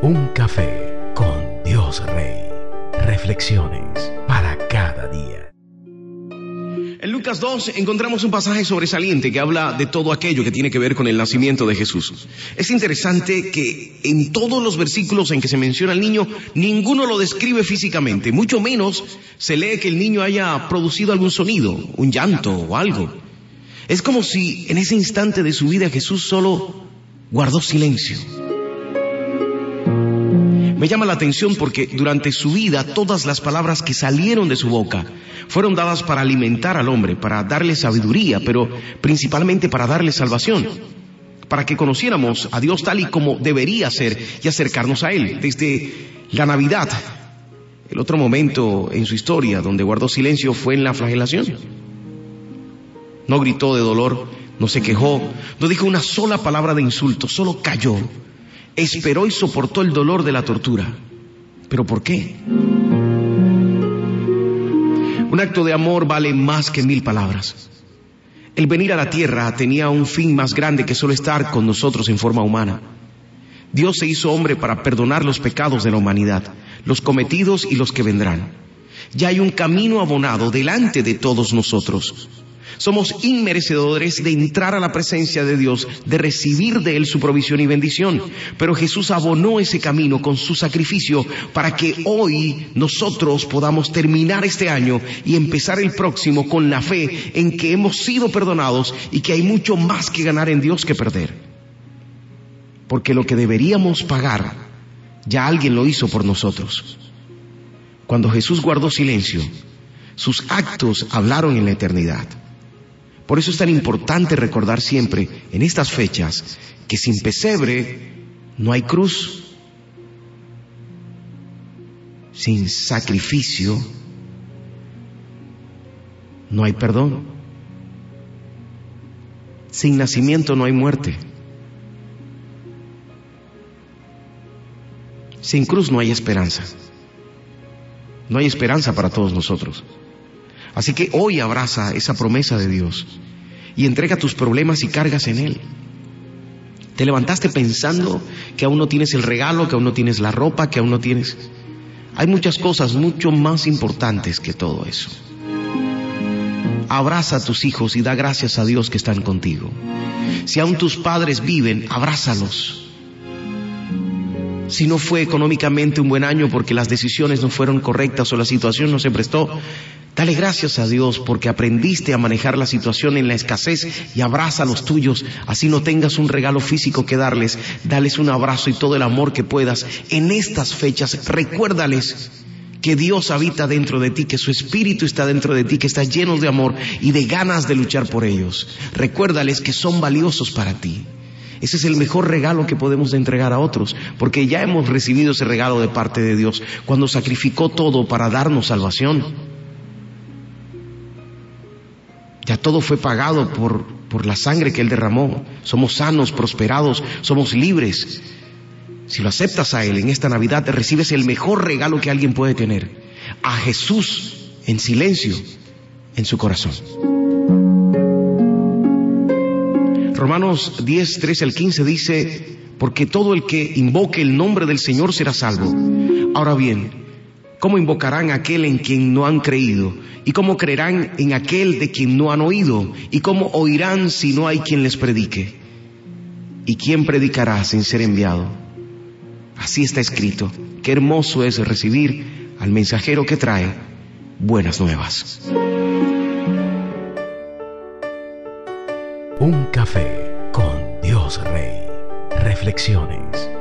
Un café con Dios Rey. Reflexiones para cada día. En Lucas 2 encontramos un pasaje sobresaliente que habla de todo aquello que tiene que ver con el nacimiento de Jesús. Es interesante que en todos los versículos en que se menciona al niño, ninguno lo describe físicamente, mucho menos se lee que el niño haya producido algún sonido, un llanto o algo. Es como si en ese instante de su vida Jesús solo guardó silencio. Me llama la atención porque durante su vida todas las palabras que salieron de su boca fueron dadas para alimentar al hombre, para darle sabiduría, pero principalmente para darle salvación, para que conociéramos a Dios tal y como debería ser y acercarnos a Él. Desde la Navidad, el otro momento en su historia donde guardó silencio fue en la flagelación. No gritó de dolor, no se quejó, no dijo una sola palabra de insulto, solo cayó esperó y soportó el dolor de la tortura. ¿Pero por qué? Un acto de amor vale más que mil palabras. El venir a la tierra tenía un fin más grande que solo estar con nosotros en forma humana. Dios se hizo hombre para perdonar los pecados de la humanidad, los cometidos y los que vendrán. Ya hay un camino abonado delante de todos nosotros. Somos inmerecedores de entrar a la presencia de Dios, de recibir de Él su provisión y bendición. Pero Jesús abonó ese camino con su sacrificio para que hoy nosotros podamos terminar este año y empezar el próximo con la fe en que hemos sido perdonados y que hay mucho más que ganar en Dios que perder. Porque lo que deberíamos pagar, ya alguien lo hizo por nosotros. Cuando Jesús guardó silencio, sus actos hablaron en la eternidad. Por eso es tan importante recordar siempre en estas fechas que sin pesebre no hay cruz, sin sacrificio no hay perdón, sin nacimiento no hay muerte, sin cruz no hay esperanza, no hay esperanza para todos nosotros. Así que hoy abraza esa promesa de Dios y entrega tus problemas y cargas en Él. Te levantaste pensando que aún no tienes el regalo, que aún no tienes la ropa, que aún no tienes... Hay muchas cosas mucho más importantes que todo eso. Abraza a tus hijos y da gracias a Dios que están contigo. Si aún tus padres viven, abrázalos. Si no fue económicamente un buen año porque las decisiones no fueron correctas o la situación no se prestó, Dale gracias a Dios porque aprendiste a manejar la situación en la escasez y abraza a los tuyos. Así no tengas un regalo físico que darles. Dales un abrazo y todo el amor que puedas. En estas fechas, recuérdales que Dios habita dentro de ti, que su espíritu está dentro de ti, que está lleno de amor y de ganas de luchar por ellos. Recuérdales que son valiosos para ti. Ese es el mejor regalo que podemos entregar a otros, porque ya hemos recibido ese regalo de parte de Dios cuando sacrificó todo para darnos salvación. Ya todo fue pagado por, por la sangre que Él derramó. Somos sanos, prosperados, somos libres. Si lo aceptas a Él en esta Navidad, recibes el mejor regalo que alguien puede tener. A Jesús en silencio en su corazón. Romanos 10, 13 al 15 dice, porque todo el que invoque el nombre del Señor será salvo. Ahora bien, ¿Cómo invocarán a aquel en quien no han creído? ¿Y cómo creerán en aquel de quien no han oído? ¿Y cómo oirán si no hay quien les predique? ¿Y quién predicará sin ser enviado? Así está escrito. Qué hermoso es recibir al mensajero que trae buenas nuevas. Un café con Dios Rey. Reflexiones